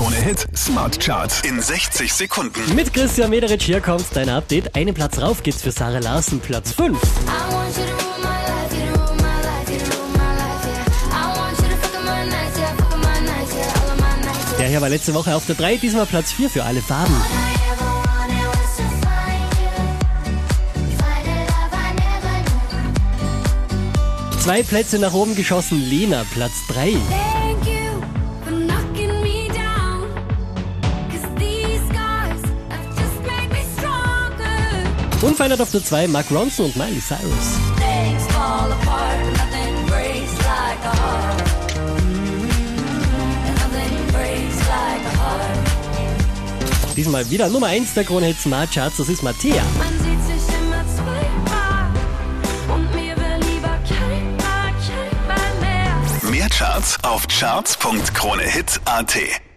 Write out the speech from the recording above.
Krone Hit Smart Charts in 60 Sekunden. Mit Christian Mederich hier kommt dein Update. Einen Platz rauf geht's für Sarah Larsen, Platz 5. I want you to rule my life, you to rule my life, you to rule my life, yeah. I want you to fuck up my nights, yeah, fuck up my nights, yeah, all of my nights, yeah. Der hier war letzte Woche auf der 3, diesmal Platz 4 für alle Farben. You. Zwei Plätze nach oben geschossen, Lena, Platz 3. Unverändert auf der 2, Mark Ronson und Miley Cyrus. Diesmal wieder Nummer 1 der Krone Smart Charts, das ist Mattea. Mehr Charts auf charts.kronehit.at.